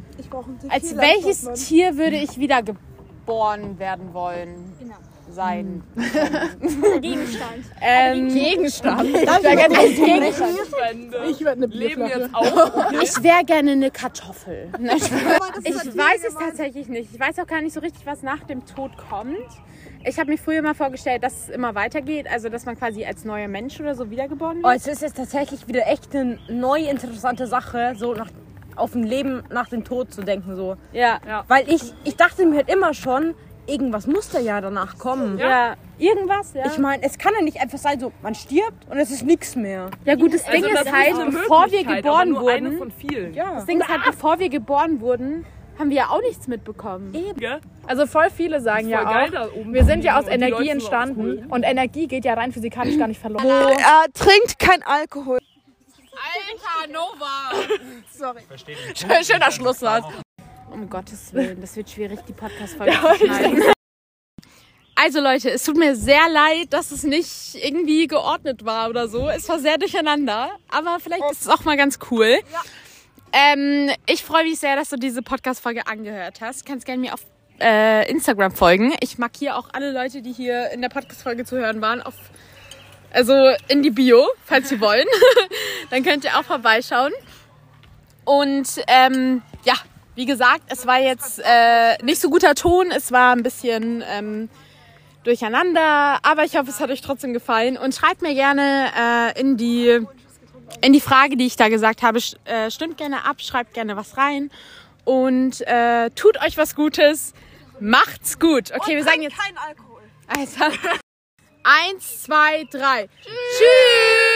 Als welches Tier würde ich wieder geboren werden wollen? Genau. Sein. Oder *laughs* Gegenstand. Ähm, Gegenstand. *laughs* Ich wäre gerne. Ich werde eine Leben jetzt auch. *laughs* Ich wäre gerne eine Kartoffel. Ich weiß es tatsächlich nicht. Ich weiß auch gar nicht so richtig, was nach dem Tod kommt. Ich habe mir früher mal vorgestellt, dass es immer weitergeht, also dass man quasi als neuer Mensch oder so wiedergeboren Oh, wird. es ist jetzt tatsächlich wieder echt eine neue interessante Sache, so nach, auf ein Leben nach dem Tod zu denken. So. Ja. Weil ich, ich dachte mir halt immer schon, irgendwas muss da ja danach kommen. Ja. Irgendwas, ja. Ich meine, es kann ja nicht einfach sein, so man stirbt und es ist nichts mehr. ja gut, das Ding ist halt, bevor wir geboren wurden, von vielen. Ja. das Ding ist halt, bevor wir geboren wurden, haben wir ja auch nichts mitbekommen. Also voll viele sagen ja Voll geil auch, oben. wir sind ja aus Energie entstanden und Energie geht ja rein physikalisch gar nicht verloren. Er trinkt kein Alkohol. Alter, Nova! Schöner Schlusssatz. Um *laughs* Gottes Willen, das wird schwierig, die Podcast-Folge zu *laughs* schneiden. Also Leute, es tut mir sehr leid, dass es nicht irgendwie geordnet war oder so. Es war sehr durcheinander, aber vielleicht ist es auch mal ganz cool. Ähm, ich freue mich sehr, dass du diese Podcast-Folge angehört hast. Kannst gerne mir auf äh, Instagram folgen. Ich markiere auch alle Leute, die hier in der Podcast-Folge zu hören waren, auf, also in die Bio, falls sie *laughs* wollen. Dann könnt ihr auch vorbeischauen. Und ähm, ja, wie gesagt, es war jetzt äh, nicht so guter Ton. Es war ein bisschen ähm, durcheinander, aber ich hoffe, es hat euch trotzdem gefallen. Und schreibt mir gerne äh, in die in die Frage, die ich da gesagt habe, äh, stimmt gerne ab, schreibt gerne was rein und äh, tut euch was Gutes. Macht's gut. Okay, wir sagen jetzt Kein Alkohol. also, *laughs* eins, zwei, drei. Tschüss.